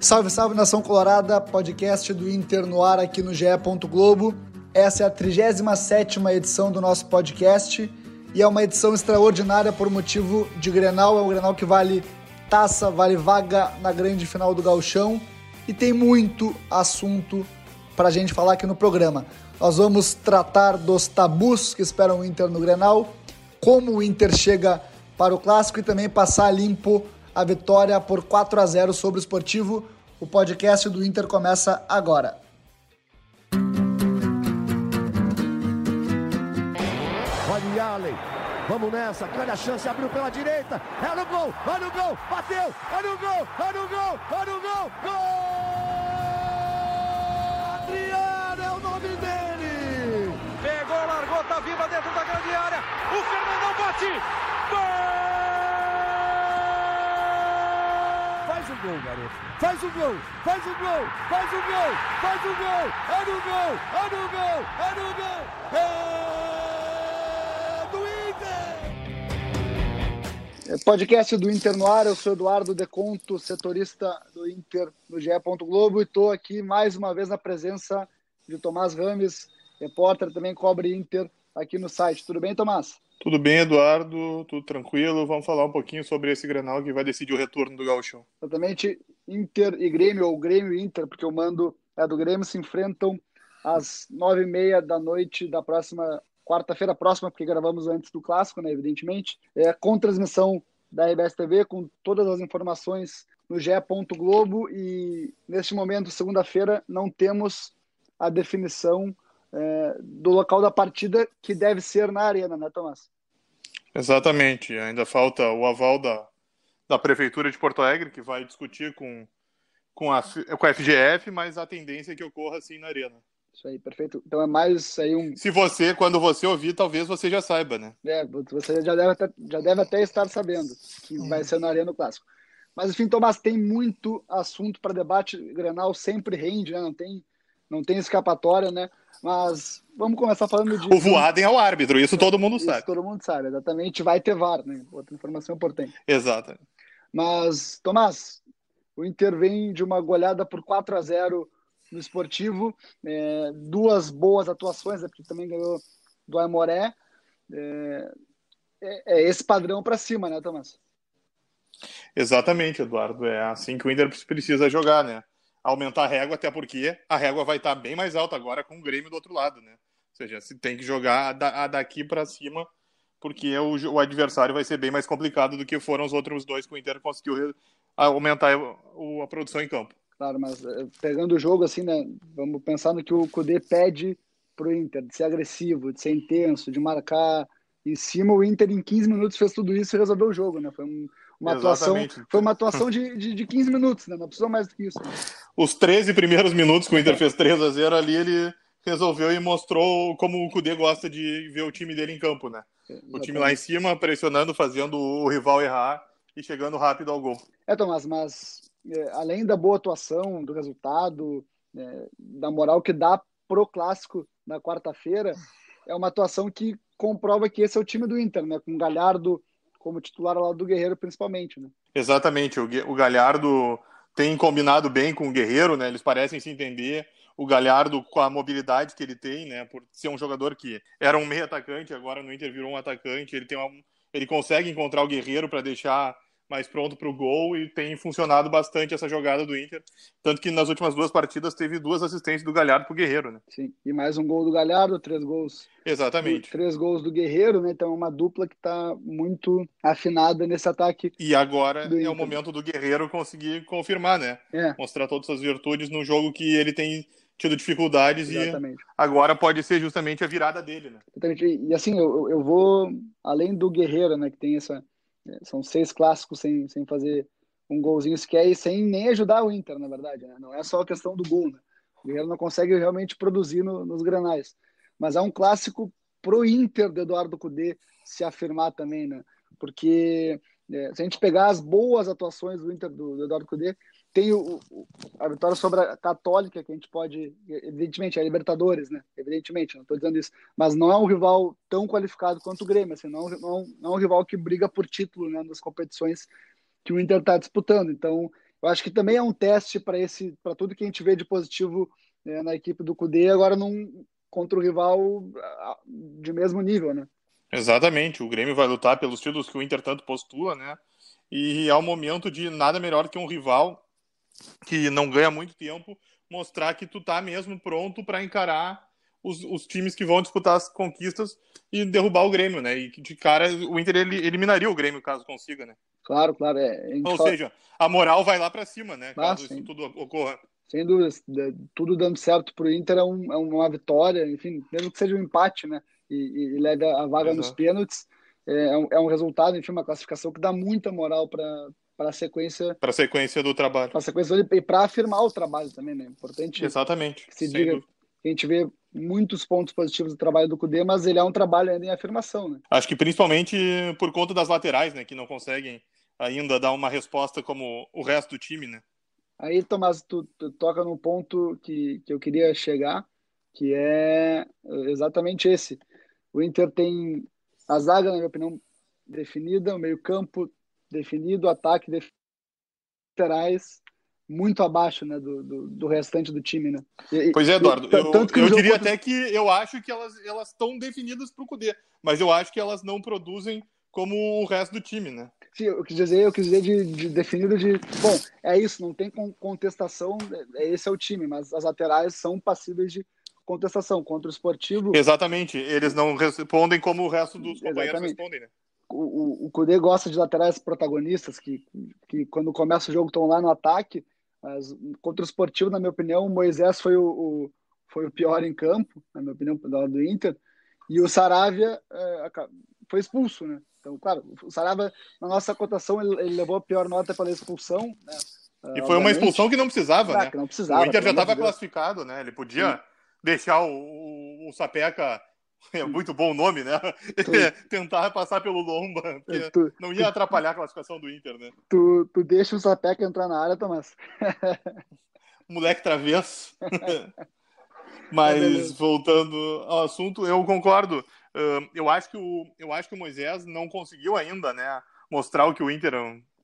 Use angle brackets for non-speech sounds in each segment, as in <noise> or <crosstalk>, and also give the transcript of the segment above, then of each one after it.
Salve, salve nação colorada, podcast do Inter no ar aqui no GE. Globo. Essa é a 37 edição do nosso podcast e é uma edição extraordinária por motivo de Grenal. É um Grenal que vale taça, vale vaga na grande final do Gauchão e tem muito assunto para a gente falar aqui no programa. Nós vamos tratar dos tabus que esperam o Inter no Grenal, como o Inter chega para o clássico e também passar limpo a vitória por 4 a 0 sobre o Esportivo. O podcast do Inter começa agora. Olha Allen, vamos nessa, grande a chance, abriu pela direita, é no gol, olha o gol, bateu, olha o gol, olha o gol, olha o gol, gol! Adriano é o nome dele! Pegou, largou, tá viva dentro da grande área, o Fernandão bate, Faz o gol, garoto. Faz o gol, faz o gol, faz o gol, faz o gol. É no gol, é no gol, é no gol. É do Inter. É podcast do Inter no ar, eu sou Eduardo Deconto, setorista do Inter no GE. Globo e estou aqui mais uma vez na presença de Tomás Rames, repórter também cobre Inter aqui no site. Tudo bem, Tomás? Tudo bem, Eduardo? Tudo tranquilo? Vamos falar um pouquinho sobre esse Grenal que vai decidir o retorno do Gauchão. Exatamente. Inter e Grêmio, ou Grêmio e Inter, porque o mando é do Grêmio, se enfrentam às nove e meia da noite da próxima quarta-feira próxima, porque gravamos antes do clássico, né, evidentemente. É com transmissão da RBS TV, com todas as informações no GE. Globo e neste momento, segunda-feira, não temos a definição é, do local da partida, que deve ser na arena, né, Tomás? Exatamente. Ainda falta o aval da, da Prefeitura de Porto Alegre, que vai discutir com, com, a, com a FGF, mas a tendência é que ocorra assim na arena. Isso aí, perfeito. Então é mais aí um. Se você, quando você ouvir, talvez você já saiba, né? É, você já deve até, já deve até estar sabendo que hum. vai ser na Arena Clássico. Mas enfim, Tomás, tem muito assunto para debate. Grenal sempre rende, né? Não tem, não tem escapatória, né? Mas vamos começar falando de. O Voaden é o árbitro, isso todo mundo isso sabe. Todo mundo sabe, exatamente. Vai ter VAR, né? Outra informação importante. Exato. Mas, Tomás, o Inter vem de uma goleada por 4 a 0 no esportivo, é, duas boas atuações, né, porque também ganhou do Aimoré. É, é, é esse padrão para cima, né, Tomás? Exatamente, Eduardo. É assim que o Inter precisa jogar, né? aumentar a régua, até porque a régua vai estar bem mais alta agora com o Grêmio do outro lado, né? Ou seja, se tem que jogar daqui para cima, porque o, o, adversário vai ser bem mais complicado do que foram os outros dois que o Inter conseguiu aumentar a, a produção em campo. Claro, mas eh, pegando o jogo assim, né? Vamos pensar no que o Cudê pede pro Inter, de ser agressivo, de ser intenso, de marcar em cima. O Inter em 15 minutos fez tudo isso e resolveu o jogo, né? Foi um, uma atuação, foi uma atuação de, de, de 15 minutos, né? Não precisou mais do que isso. Né? Os 13 primeiros minutos que o Inter fez 3 a 0 ali, ele resolveu e mostrou como o Cudê gosta de ver o time dele em campo, né? O time lá em cima pressionando, fazendo o rival errar e chegando rápido ao gol. É, Tomás, mas é, além da boa atuação, do resultado, é, da moral que dá pro clássico na quarta-feira, é uma atuação que comprova que esse é o time do Inter, né? Com o Galhardo como titular lá do Guerreiro, principalmente, né? Exatamente. O Galhardo tem combinado bem com o Guerreiro, né? Eles parecem se entender. O Galhardo, com a mobilidade que ele tem, né? Por ser um jogador que era um meio atacante, agora no Inter virou um atacante. Ele tem uma... ele consegue encontrar o Guerreiro para deixar mais pronto para o gol e tem funcionado bastante essa jogada do Inter. Tanto que nas últimas duas partidas teve duas assistências do Galhardo para o Guerreiro, né? Sim, e mais um gol do Galhardo, três gols. Exatamente. Três gols do Guerreiro, né? Então é uma dupla que está muito afinada nesse ataque. E agora é o momento do Guerreiro conseguir confirmar, né? É. Mostrar todas as virtudes no jogo que ele tem tido dificuldades Exatamente. e agora pode ser justamente a virada dele, né? Exatamente. E assim, eu, eu vou, além do Guerreiro, né, que tem essa é, são seis clássicos sem, sem fazer um golzinho sequer e sem nem ajudar o Inter, na verdade. Né? Não é só a questão do gol. Né? O Guerreiro não consegue realmente produzir no, nos granais. Mas é um clássico pro Inter do Eduardo Cudê se afirmar também, né? Porque é, se a gente pegar as boas atuações do Inter do, do Eduardo Cudê, tem o, a vitória sobre a Católica, que a gente pode, evidentemente, é a Libertadores, né? Evidentemente, não estou dizendo isso, mas não é um rival tão qualificado quanto o Grêmio, assim, não, não, não é um rival que briga por título né, nas competições que o Inter está disputando. Então, eu acho que também é um teste para esse para tudo que a gente vê de positivo é, na equipe do Cudê, agora num, contra o rival de mesmo nível, né? Exatamente, o Grêmio vai lutar pelos títulos que o Inter tanto postula, né? E é o momento de nada melhor que um rival que não ganha muito tempo mostrar que tu tá mesmo pronto para encarar os, os, times que vão disputar as conquistas e derrubar o Grêmio, né? E de cara o Inter eliminaria o Grêmio caso consiga, né? Claro, claro. É, Ou fala... seja, a moral vai lá para cima, né? Ah, caso isso tudo ocorra. Sem dúvida, tudo dando certo para o Inter é, um, é, uma vitória, enfim, mesmo que seja um empate, né? E, e leve a vaga Exato. nos pênaltis, é, é, um, é um resultado, enfim, uma classificação que dá muita moral para para a sequência para a sequência do trabalho. para sequência do, e para afirmar o trabalho também né? Importante exatamente que se diga dúvida. que a gente vê muitos pontos positivos do trabalho do Cudê mas ele é um trabalho ainda em afirmação né? Acho que principalmente por conta das laterais né que não conseguem ainda dar uma resposta como o resto do time né? Aí Tomás tu, tu toca num ponto que, que eu queria chegar que é exatamente esse. O Inter tem a zaga na minha opinião definida o meio campo definido, ataque definido, laterais muito abaixo né, do, do, do, restante do time, né? E, pois é, Eduardo. eu, eu, diria até que eu acho que elas elas estão definidas para o Cudê, mas eu acho que elas não produzem como o resto do time, né? Sim, eu quis dizer, eu quis dizer de, de definido de, bom, é isso, não tem contestação, é, esse é o time, mas as laterais são passíveis de contestação contra o esportivo. Exatamente, eles não respondem como o resto dos companheiros Exatamente. respondem, né? O, o Kudê gosta de laterais protagonistas que, que quando começa o jogo estão lá no ataque. Mas contra o esportivo, na minha opinião, o Moisés foi o, o, foi o pior em campo, na minha opinião, do Inter. E o Saravia é, foi expulso, né? Então, claro, o Saravia, na nossa cotação, ele, ele levou a pior nota pela expulsão. Né? E foi uma expulsão que não precisava, ah, né? Não precisava, o Inter já estava classificado, né? Ele podia Sim. deixar o, o, o Sapeca é muito bom o nome, né? Tu... <laughs> Tentar passar pelo Lomba, tu... não ia atrapalhar a classificação do Inter, né? Tu, tu deixa o Sapeca entrar na área, Tomás. <laughs> Moleque travesso. <laughs> Mas voltando ao assunto, eu concordo. Eu acho que o, eu acho que o Moisés não conseguiu ainda, né, mostrar o que o Inter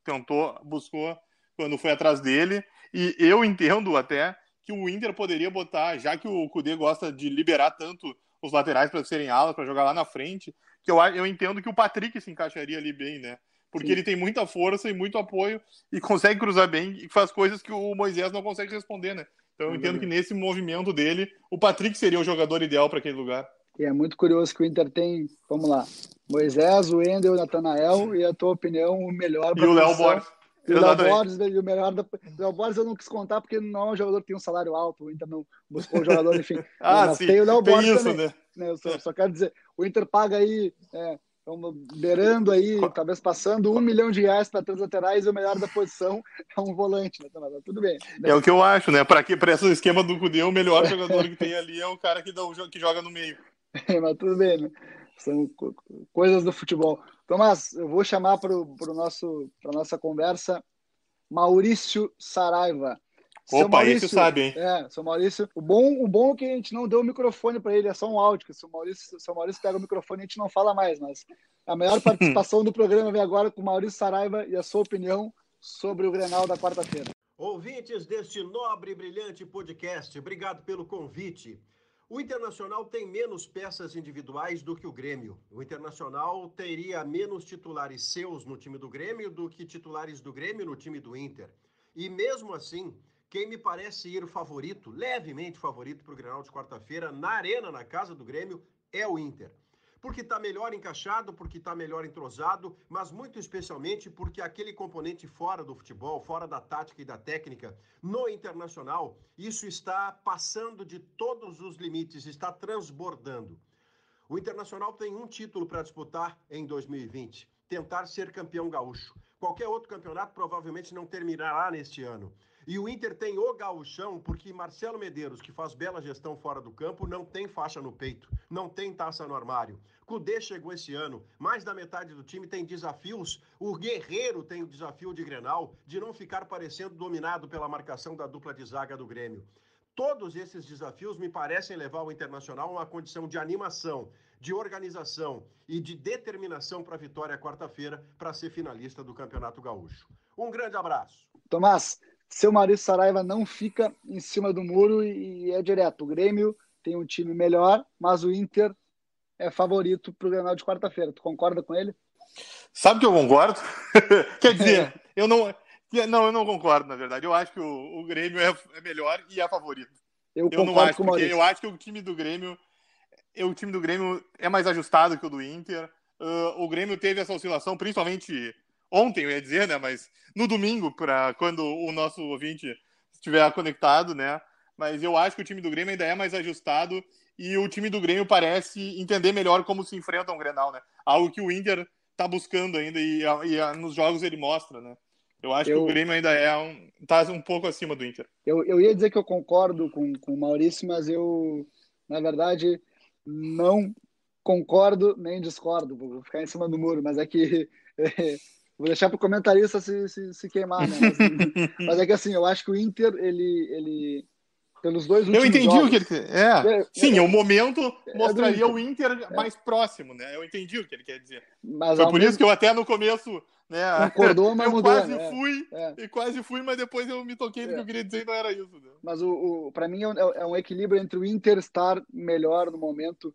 tentou, buscou quando foi atrás dele. E eu entendo até que o Inter poderia botar, já que o Cudê gosta de liberar tanto os laterais para serem alas, para jogar lá na frente, que eu, eu entendo que o Patrick se encaixaria ali bem, né? Porque Sim. ele tem muita força e muito apoio e consegue cruzar bem e faz coisas que o Moisés não consegue responder, né? Então eu entendo que nesse movimento dele, o Patrick seria o jogador ideal para aquele lugar. E é muito curioso que o Inter tem, vamos lá, Moisés, o Wendel, o Natanael e a tua opinião, o melhor E o Léo Borges. E o Léo Borges, o melhor da... Léo Borges eu não quis contar porque não é um jogador que tem um salário alto, o Inter não buscou um jogador, enfim. <laughs> ah, mas sim, tem o Léo Borges isso, também. Né? né? Eu só, só, quero dizer, o Inter paga aí, é, beirando aí, talvez passando um milhão de reais para três laterais e o melhor da posição é um volante, né? Tudo bem. Né? É o que eu acho, né? Para esse esquema do Cudê, o melhor jogador que tem ali é o cara que, dá, que joga no meio. <laughs> Mas tudo bem, né? São coisas do futebol. Tomás, eu vou chamar para nosso para nossa conversa Maurício Saraiva. Opa, Maurício, esse sabe, hein? É, seu Maurício. O bom, o bom é que a gente não deu o microfone para ele, é só um áudio. Que se o Maurício, se o Maurício pega o microfone, a gente não fala mais. Mas a maior <laughs> participação do programa vem agora com o Maurício Saraiva e a sua opinião sobre o Grenal da quarta-feira. Ouvintes deste nobre e brilhante podcast, obrigado pelo convite. O Internacional tem menos peças individuais do que o Grêmio. O Internacional teria menos titulares seus no time do Grêmio do que titulares do Grêmio no time do Inter. E mesmo assim, quem me parece ir favorito, levemente favorito para o Grenal de quarta-feira, na arena, na casa do Grêmio, é o Inter porque está melhor encaixado, porque está melhor entrosado, mas muito especialmente porque aquele componente fora do futebol, fora da tática e da técnica, no internacional, isso está passando de todos os limites, está transbordando. O Internacional tem um título para disputar em 2020: tentar ser campeão gaúcho. Qualquer outro campeonato provavelmente não terminará neste ano. E o Inter tem o gauchão porque Marcelo Medeiros, que faz bela gestão fora do campo, não tem faixa no peito, não tem taça no armário. Cudê chegou esse ano, mais da metade do time tem desafios. O Guerreiro tem o desafio de Grenal de não ficar parecendo dominado pela marcação da dupla de zaga do Grêmio. Todos esses desafios me parecem levar o Internacional a uma condição de animação, de organização e de determinação para a vitória quarta-feira para ser finalista do Campeonato Gaúcho. Um grande abraço. Tomás, seu Maurício Saraiva não fica em cima do muro e é direto. O Grêmio tem um time melhor, mas o Inter é favorito para o Grenal de quarta-feira. Tu concorda com ele? Sabe que eu concordo? <laughs> Quer dizer, eu não, não, eu não concordo, na verdade. Eu acho que o, o Grêmio é, é, melhor e é favorito. Eu, eu não acho, porque eu acho que o time do Grêmio, o time do Grêmio é mais ajustado que o do Inter. Uh, o Grêmio teve essa oscilação, principalmente ontem, eu ia dizer, né? Mas no domingo, para quando o nosso ouvinte estiver conectado, né? Mas eu acho que o time do Grêmio ainda é mais ajustado e o time do Grêmio parece entender melhor como se enfrenta um Grenal, né? Algo que o Inter está buscando ainda e, e, nos jogos ele mostra, né? Eu acho eu, que o Grêmio ainda é um, tá um pouco acima do Inter. Eu, eu ia dizer que eu concordo com, com o Maurício, mas eu, na verdade, não concordo nem discordo. Vou ficar em cima do muro, mas é que <laughs> vou deixar para o comentarista se, se, se, queimar, né? Mas, <laughs> mas, é que assim, eu acho que o Inter ele, ele pelos dois últimos Eu entendi jogos. o que ele quer. É. é Sim, é, o momento é mostraria o Inter mais próximo, né? Eu entendi o que ele quer dizer. Mas, Foi por mesmo... isso que eu até no começo, né? Concordou, mas <laughs> eu mudou, quase né? fui e quase fui, mas depois eu me toquei do que eu queria dizer e não era isso. Né? Mas o, o para mim é um equilíbrio entre o Inter estar melhor no momento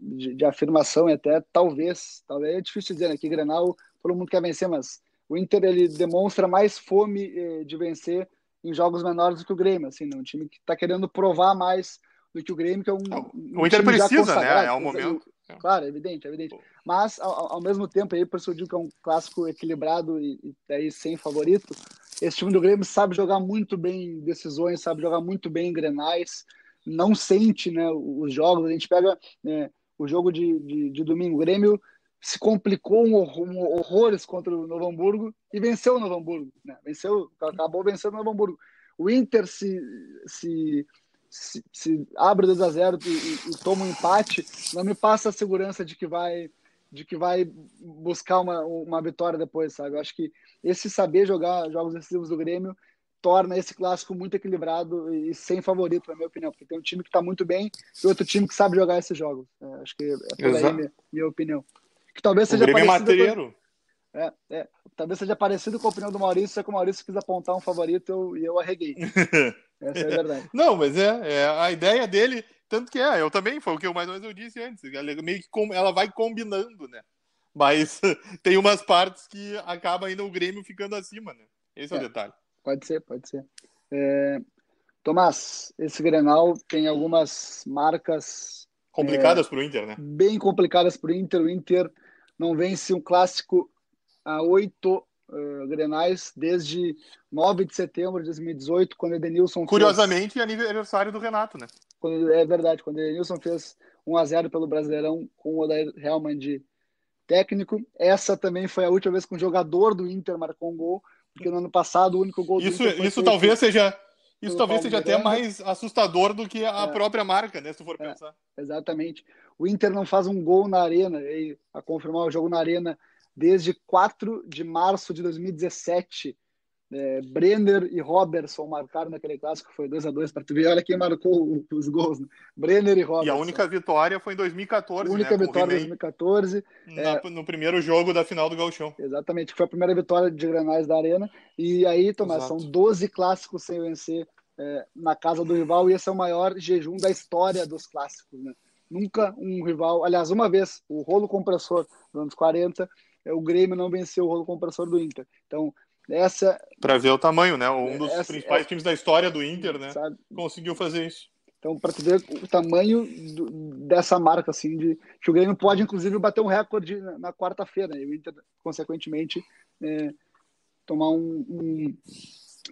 de, de, afirmação e até talvez, talvez é difícil dizer, né? Que Grenal todo mundo quer vencer, mas o Inter ele demonstra mais fome de vencer em jogos menores do que o Grêmio, assim, né? um time que está querendo provar mais do que o Grêmio, que é um. um o Inter precisa, né? É o momento. Claro, é evidente, é evidente. Mas, ao, ao, mesmo tempo, aí, por isso eu digo que é um clássico equilibrado e, e aí sem favorito, esse time do Grêmio sabe jogar muito bem decisões, sabe jogar muito bem em grenais, não sente né, os jogos. A gente pega né, o jogo de, de, de domingo, o Grêmio se complicou um, um horrores contra o Novo Hamburgo e venceu o Novo Hamburgo. Né? Venceu, acabou vencendo o Novo Hamburgo. O Inter se, se, se, se abre 2 a 0 e, e, e, toma um empate, não me passa a segurança de que vai de que vai buscar uma, uma vitória depois, sabe? Eu acho que esse saber jogar jogos decisivos do Grêmio torna esse clássico muito equilibrado e sem favorito, na minha opinião, porque tem um time que está muito bem e outro time que sabe jogar esses jogos. É, acho que é por aí minha, minha opinião que talvez seja o parecido. Com... É, é, talvez seja parecido com a opinião do Maurício, só que o Maurício quis apontar um favorito eu, e eu arreguei. <laughs> Essa é a verdade. Não, mas é, é a ideia dele, tanto que é, eu também, foi o que eu mais ou menos eu disse antes, ela meio que com, ela vai combinando, né? Mas <laughs> tem umas partes que acaba ainda o Grêmio ficando acima, né? Esse é, é o detalhe. Pode ser, pode ser. É... Tomás, esse Grenal tem algumas marcas complicadas é, para o Inter, né? Bem complicadas para o Inter. O Inter não vence um clássico há oito uh, grenais desde 9 de setembro de 2018, quando o Edenilson Curiosamente, fez... aniversário do Renato, né? Quando, é verdade, quando o Edenilson fez 1 a 0 pelo Brasileirão com o Odair Helman de técnico. Essa também foi a última vez que um jogador do Inter marcou um gol, porque no ano passado o único gol do isso, Inter Isso talvez seja isso talvez seja até mais assustador do que a é. própria marca, né? Se tu for é, pensar. Exatamente. O Inter não faz um gol na arena, e, a confirmar o jogo na arena, desde 4 de março de 2017. É, Brenner e Robertson marcaram naquele clássico, foi 2 a 2 para tu ver. Olha quem marcou os gols: né? Brenner e Robertson. E a única vitória foi em 2014. A única né? vitória em 2014. Na, é, no primeiro jogo da final do Gauchão. Exatamente, foi a primeira vitória de Granais da Arena. E aí, Tomás, Exato. são 12 clássicos sem vencer é, na casa do rival, e esse é o maior jejum da história dos clássicos. Né? Nunca um rival, aliás, uma vez, o rolo compressor dos anos 40, é, o Grêmio não venceu o rolo compressor do Inter. Então, essa. Para ver o tamanho, né? Um dos essa, principais é, times da história do Inter, né? Sabe? Conseguiu fazer isso. Então, para tu ver o tamanho do, dessa marca, assim, de que o Grêmio pode, inclusive, bater um recorde na, na quarta-feira, né? e o Inter, consequentemente, é, tomar um, um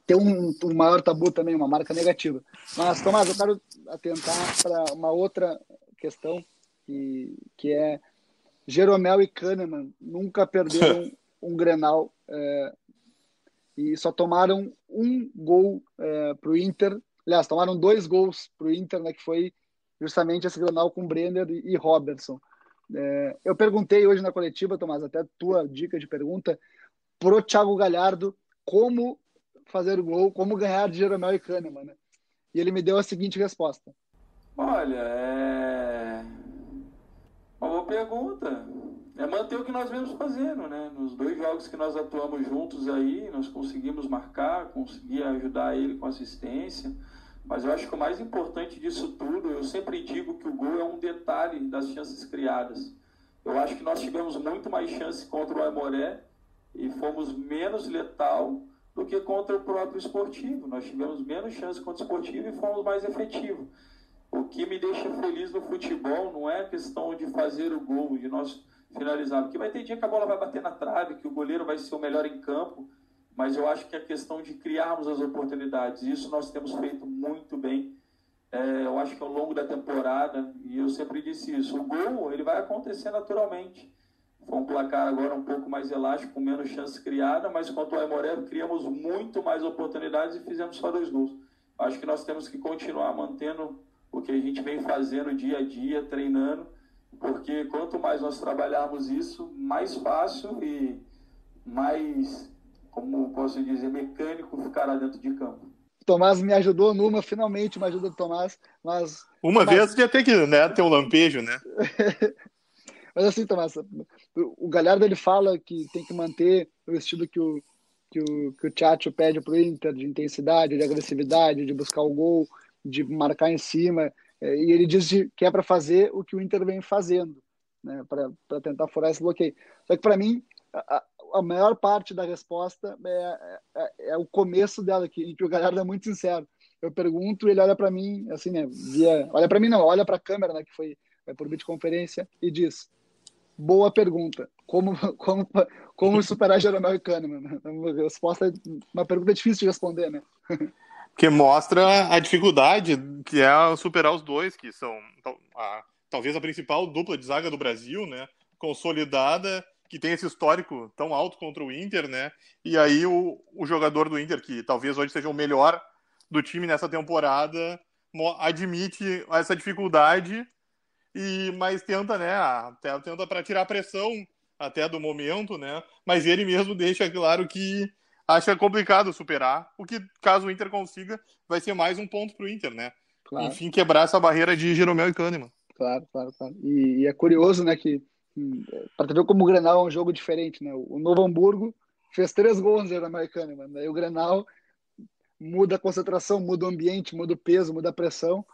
ter um, um, maior tabu também, uma marca negativa. Mas, Tomás, eu quero atentar para uma outra questão, que, que é Jeromel e Kahneman nunca perderam <laughs> um Grenal é, e só tomaram um gol é, para o Inter. Aliás, tomaram dois gols para o Inter, né, que foi justamente esse Grenal com Brenner e, e Robertson. É, eu perguntei hoje na coletiva, Tomás, até tua dica de pergunta, pro Thiago Galhardo como fazer gol, como ganhar de Jeromel e Kahneman, né? e ele me deu a seguinte resposta. Olha, é uma boa pergunta. É manter o que nós vemos fazendo, né? Nos dois jogos que nós atuamos juntos aí, nós conseguimos marcar, conseguir ajudar ele com assistência. Mas eu acho que o mais importante disso tudo, eu sempre digo que o gol é um detalhe das chances criadas. Eu acho que nós tivemos muito mais chance contra o Aimoré e fomos menos letal do que contra o próprio esportivo. Nós tivemos menos chance contra o esportivo e fomos mais efetivos. O que me deixa feliz no futebol não é a questão de fazer o gol, de nós finalizar. Porque vai ter dia que a bola vai bater na trave, que o goleiro vai ser o melhor em campo. Mas eu acho que é a questão de criarmos as oportunidades. Isso nós temos feito muito bem. É, eu acho que ao longo da temporada, e eu sempre disse isso, o gol ele vai acontecer naturalmente. Foi um placar agora um pouco mais elástico, com menos chance criada, mas quanto ao Aimoré, criamos muito mais oportunidades e fizemos só dois gols. Acho que nós temos que continuar mantendo o que a gente vem fazendo dia a dia, treinando, porque quanto mais nós trabalharmos isso, mais fácil e mais, como posso dizer, mecânico ficará dentro de campo. Tomás me ajudou numa, finalmente uma ajuda do Tomás, mas... Uma mas... vez ia ter que né, ter um lampejo, né? <laughs> mas assim, Tomás, o Galhardo ele fala que tem que manter o estilo que o, que o, que o Tchatcho pede para o Inter, de intensidade, de agressividade, de buscar o gol, de marcar em cima. É, e ele diz que é para fazer o que o Inter vem fazendo, né, para tentar furar esse bloqueio. Só que para mim, a, a, maior parte da resposta é, é, é, o começo dela, que, que o Galhardo é muito sincero. Eu pergunto, ele olha para mim, assim, né, via, olha para mim não, olha para a câmera, né, que foi é por videoconferência, e diz: Boa pergunta. Como, <laughs> como, como superar Jeromel e Kahneman? <laughs> Resposta, uma pergunta difícil de responder, né? <laughs> que mostra a dificuldade que é superar os dois, que são a, talvez a principal dupla de zaga do Brasil, né? Consolidada, que tem esse histórico tão alto contra o Inter, né? E aí o, o jogador do Inter, que talvez hoje seja o melhor do time nessa temporada, admite essa dificuldade e mas tenta, né? Até tenta para tirar a pressão até do momento, né? Mas ele mesmo deixa claro que acha complicado superar. O que, caso o Inter consiga, vai ser mais um ponto para o Inter, né? Claro. Enfim, quebrar essa barreira de Jeromel e Kahneman. Claro, claro, claro. E, e é curioso, né, que hum, para ver como o Grenal é um jogo diferente, né? O Novo Hamburgo fez três gols no Jeromel e Kahneman, né? E o Grenal muda a concentração, muda o ambiente, muda o peso, muda a pressão.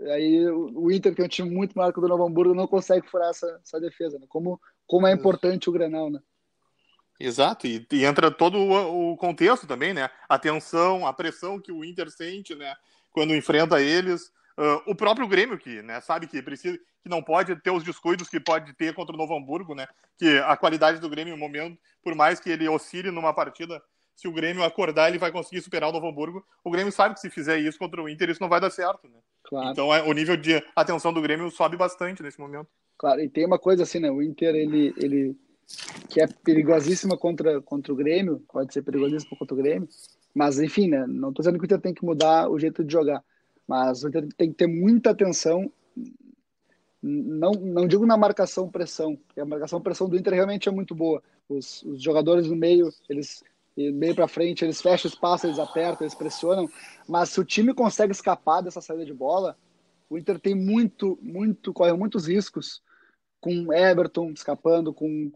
Aí o Inter, que é um time muito maior que o do Novo Hamburgo, não consegue furar essa, essa defesa, né? Como, como é importante o Grenal, né? Exato, e, e, entra todo o, o, contexto também, né? A tensão, a pressão que o Inter sente, né? Quando enfrenta eles. Uh, o próprio Grêmio, que né, sabe que precisa, que não pode ter os descuidos que pode ter contra o Novo Hamburgo, né? Que a qualidade do Grêmio, no momento, por mais que ele oscile numa partida, se o Grêmio acordar, ele vai conseguir superar o Novo Hamburgo. O Grêmio sabe que se fizer isso contra o Inter, isso não vai dar certo, né? Claro. Então é, o nível de atenção do Grêmio sobe bastante nesse momento. Claro, e tem uma coisa assim, né? O Inter, ele, ele que é perigosíssima contra, contra o Grêmio, pode ser perigosíssima contra o Grêmio, mas enfim, né, não estou dizendo que o Inter tem que mudar o jeito de jogar, mas o Inter tem que ter muita atenção, não, não digo na marcação pressão, porque a marcação pressão do Inter realmente é muito boa, os, os jogadores no meio, eles meio para frente, eles fecham espaço, eles apertam, eles pressionam, mas se o time consegue escapar dessa saída de bola, o Inter tem muito, muito, corre muitos riscos com Everton escapando, com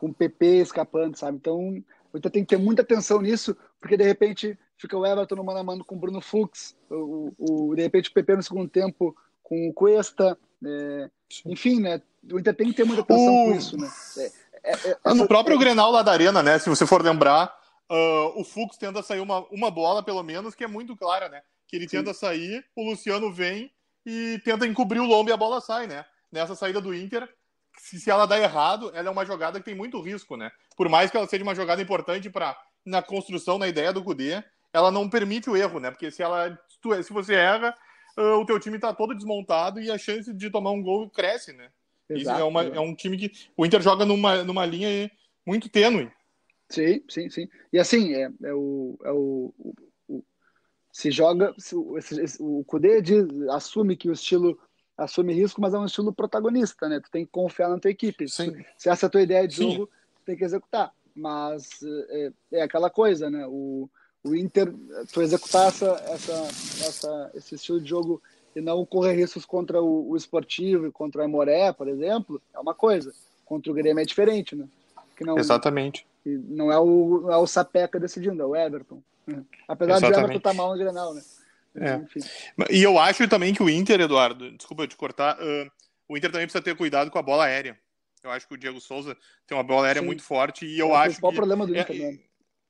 com o PP escapando, sabe? Então, o Inter tem que ter muita atenção nisso, porque de repente fica o Everton no mano a mano com o Bruno Fux, o, o, de repente o PP no segundo tempo com o Cuesta, é, enfim, né? O Inter tem que ter muita atenção o... com isso, né? É, é, é no próprio Grenal lá da Arena, né? Se você for lembrar, uh, o Fux tenta sair uma, uma bola, pelo menos, que é muito clara, né? Que ele Sim. tenta sair, o Luciano vem e tenta encobrir o lombo e a bola sai, né? Nessa saída do Inter, se, se ela dá errado, ela é uma jogada que tem muito risco, né? Por mais que ela seja uma jogada importante para na construção, na ideia do Cudê, ela não permite o erro, né? Porque se ela se você erra, uh, o teu time está todo desmontado e a chance de tomar um gol cresce, né? Exato, Isso é, uma, é um time que o Inter joga numa, numa linha muito tênue. Sim, sim, sim. E assim, é, é o, é o, o, o se joga, se, o, Cudê diz, assume que o estilo assume risco, mas é um estilo protagonista, né? Tu tem que confiar na tua equipe. Sim. Se essa é a tua ideia de Sim. jogo, tu tem que executar. Mas é, é, aquela coisa, né? O, o Inter, tu executar essa, essa, essa, esse estilo de jogo e não correr riscos contra o, o esportivo e contra o Emoré, por exemplo, é uma coisa. Contra o Grêmio é diferente, né? Que não, Exatamente. Não é o, não é o Sapeca decidindo, é o Everton. <laughs> Apesar Exatamente. de o Everton estar tá mal no Grenal, né? É. E eu acho também que o Inter, Eduardo, desculpa te cortar, uh, o Inter também precisa ter cuidado com a bola aérea. Eu acho que o Diego Souza tem uma bola aérea Sim. muito forte e eu é acho qual que... o problema do Inter é,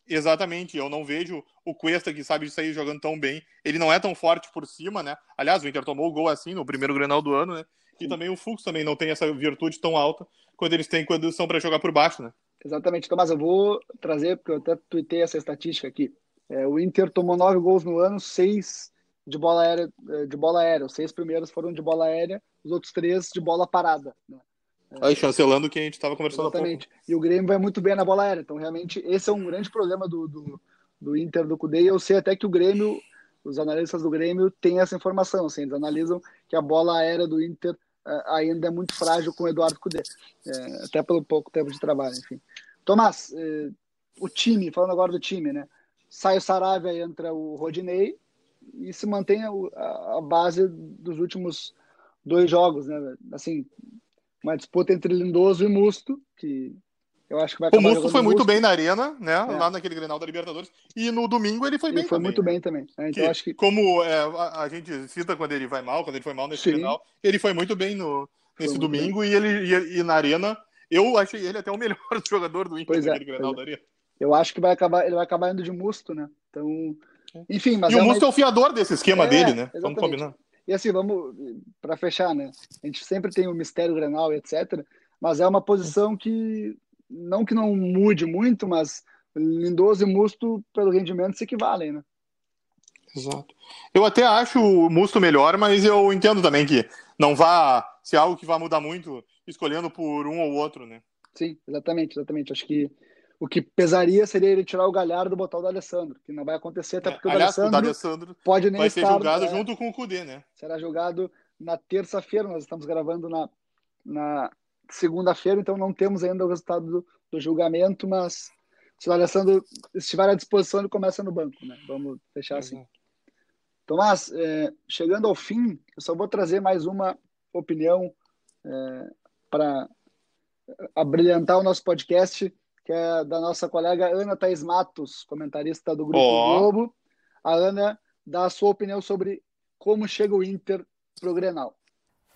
Exatamente, eu não vejo o Cuesta que sabe sair jogando tão bem. Ele não é tão forte por cima, né? Aliás, o Inter tomou o gol assim no primeiro Grenal do ano, né? E Sim. também o Fux também não tem essa virtude tão alta quando eles têm quando são para jogar por baixo, né? Exatamente, Tomás, eu vou trazer, porque eu até tuitei essa estatística aqui. É, o Inter tomou nove gols no ano, seis de bola aérea, é, de bola aérea. Os seis primeiros foram de bola aérea, os outros três de bola parada. Né? Aí, chancelando o que a gente estava conversando Exatamente. E o Grêmio vai muito bem na bola aérea. Então, realmente, esse é um grande problema do, do, do Inter, do Cudê. E eu sei até que o Grêmio, os analistas do Grêmio, têm essa informação. Assim, eles analisam que a bola aérea do Inter uh, ainda é muito frágil com o Eduardo Cudê. É, até pelo pouco tempo de trabalho, enfim. Tomás, uh, o time, falando agora do time, né? Sai o Saravia, entra o Rodinei e se mantém a, a base dos últimos dois jogos, né? Assim, uma disputa entre Lindoso e Musto, que eu acho que vai O Musto foi muito Musto. bem na arena, né? É. Lá naquele Grenal da Libertadores. E no domingo ele foi bem ele foi também, muito né? bem também. É, então acho que... Como é, a, a, gente cita quando ele vai mal, quando ele foi mal nesse Sim. Grenal, ele foi muito bem no, nesse domingo e ele e, e, na arena. Eu achei ele até o melhor <laughs> jogador do Inter pois é, naquele Grenal é. da arena. Eu acho que vai acabar, ele vai acabar indo de Musto, né? Então, é. enfim, mas E o Musto é o fiador desse esquema dele, né? Exatamente. Vamos combinar. E assim, vamos para fechar, né? A gente sempre tem o mistério Grenal, etc. Mas é uma posição que, não que não mude muito, mas Lindoso e Musto, pelo rendimento, se equivalem, né? Exato. Eu até acho o Musto melhor, mas eu entendo também que não vá ser algo que vá mudar muito escolhendo por um ou outro, né? Sim, exatamente, exatamente. Acho que o que pesaria seria ele tirar o Galhardo e botar o D'Alessandro, que não vai acontecer, até é, porque é, o D'Alessandro pode nem vai estar, ser julgado é, junto com o Cudê, né? Será julgado na terça-feira, nós estamos gravando na, na segunda-feira, então não temos ainda o resultado do, do julgamento, mas se o Alessandro estiver à disposição, ele começa no banco, né? Vamos fechar assim. Tomás, é, chegando ao fim, eu só vou trazer mais uma opinião é, para abrilhantar o nosso podcast, que é da nossa colega Ana Thaís Matos, comentarista do Grupo oh. Globo. A Ana dá a sua opinião sobre como chega o Inter pro Grenal.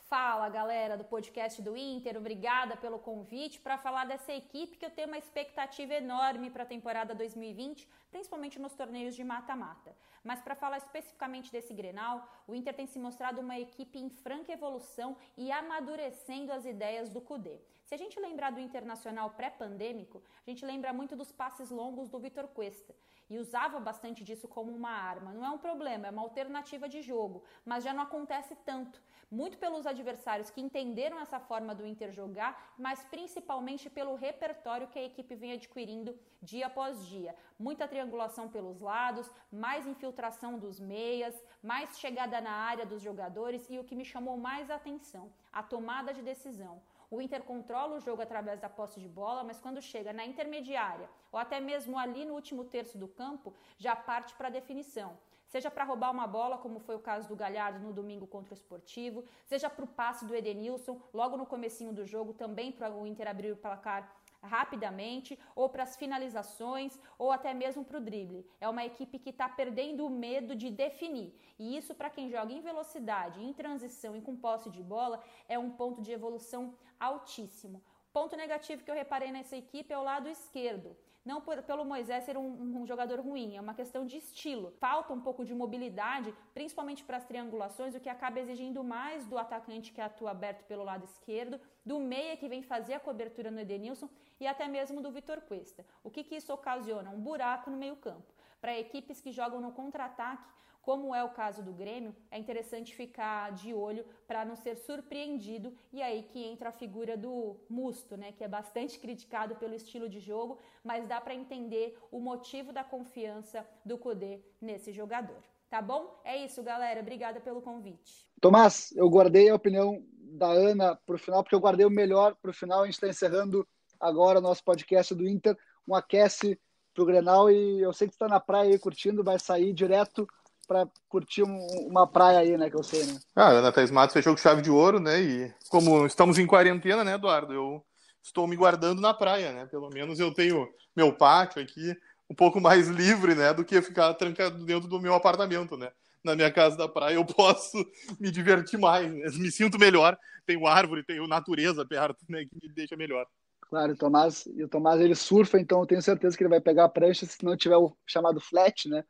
Fala galera do podcast do Inter, obrigada pelo convite para falar dessa equipe que eu tenho uma expectativa enorme para a temporada 2020, principalmente nos torneios de mata-mata. Mas para falar especificamente desse Grenal, o Inter tem se mostrado uma equipe em franca evolução e amadurecendo as ideias do Cudê. Se a gente lembrar do Internacional pré-pandêmico, a gente lembra muito dos passes longos do Vitor Cuesta e usava bastante disso como uma arma. Não é um problema, é uma alternativa de jogo, mas já não acontece tanto muito pelos adversários que entenderam essa forma do Inter jogar, mas principalmente pelo repertório que a equipe vem adquirindo dia após dia. Muita triangulação pelos lados, mais infiltração dos meias, mais chegada na área dos jogadores e o que me chamou mais a atenção, a tomada de decisão. O Inter controla o jogo através da posse de bola, mas quando chega na intermediária ou até mesmo ali no último terço do campo, já parte para a definição seja para roubar uma bola, como foi o caso do Galhardo no domingo contra o Esportivo, seja para o passe do Edenilson logo no comecinho do jogo, também para o Inter abrir o placar rapidamente, ou para as finalizações, ou até mesmo para o drible. É uma equipe que está perdendo o medo de definir. E isso, para quem joga em velocidade, em transição e com posse de bola, é um ponto de evolução altíssimo. Ponto negativo que eu reparei nessa equipe é o lado esquerdo não por, pelo Moisés ser um, um, jogador ruim, é uma questão de estilo. Falta um pouco de mobilidade, principalmente para as triangulações, o que acaba exigindo mais do atacante que atua aberto pelo lado esquerdo, do meia que vem fazer a cobertura no Edenilson e até mesmo do Vitor Cuesta. O que, que isso ocasiona? Um buraco no meio-campo. Para equipes que jogam no contra-ataque, como é o caso do Grêmio, é interessante ficar de olho para não ser surpreendido e aí que entra a figura do Musto, né, que é bastante <laughs> criticado pelo estilo de jogo, mas dá para entender o motivo da confiança do Cudê nesse jogador. Tá bom? É isso, galera. Obrigada pelo convite. Tomás, eu guardei a opinião da Ana para o final, porque eu guardei o melhor para o final. A gente está encerrando agora o nosso podcast do Inter, um aquece pro Grenal e eu sei que tu tá na praia aí curtindo, vai sair direto para curtir um, uma praia aí, né, que eu sei, né? Ah, Ana Thaís Matos fechou com chave de ouro, né, e como estamos em quarentena, né, Eduardo, eu estou me guardando na praia, né, pelo menos eu tenho meu pátio aqui um pouco mais livre, né, do que ficar trancado dentro do meu apartamento, né. Na minha casa da praia eu posso <laughs> me divertir mais, né? me sinto melhor, tenho árvore, tenho natureza perto, né, que me deixa melhor. Claro, o Tomás, e o Tomás ele surfa, então eu tenho certeza que ele vai pegar a prancha se não tiver o chamado flat, né?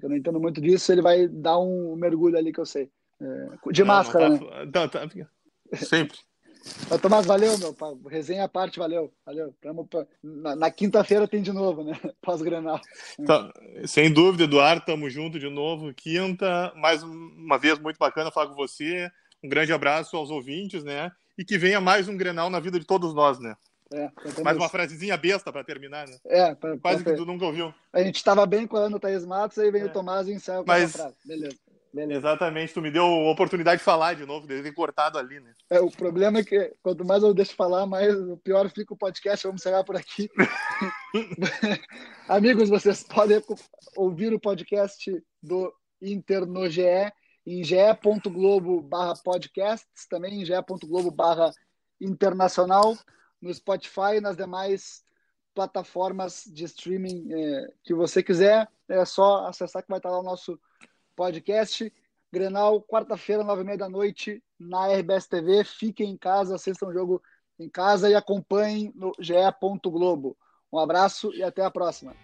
Eu não entendo muito disso, ele vai dar um mergulho ali que eu sei. É, de não, máscara, não tá, né? Tá, tá, sempre. <laughs> Mas, Tomás, valeu, meu. Resenha à parte, valeu. Valeu. Na, na quinta-feira tem de novo, né? <laughs> Pós-granal. Tá, sem dúvida, Eduardo, tamo junto de novo. Quinta, mais uma vez, muito bacana falar com você. Um grande abraço aos ouvintes, né? E que venha mais um Grenal na vida de todos nós, né? É, Mais uma frasezinha besta para terminar, né? É, pra, quase pra... que tu nunca ouviu. A gente estava bem com Ana Thaís Matos, aí vem é. o Tomás e encerra com Mas... frase. Beleza. Beleza. Exatamente, tu me deu a oportunidade de falar de novo, de ter cortado ali, né? É, o problema é que quanto mais eu deixo falar, mais o pior fica o podcast. Vamos encerrar por aqui. <laughs> Amigos, vocês podem ouvir o podcast do Inter no GE em ge.globo barra podcasts, também em ge.globo barra internacional no Spotify e nas demais plataformas de streaming é, que você quiser. É só acessar que vai estar lá o nosso podcast. Grenal, quarta-feira, nove e meia da noite, na RBS TV. Fiquem em casa, assistam o jogo em casa e acompanhem no ge.globo. Um abraço e até a próxima.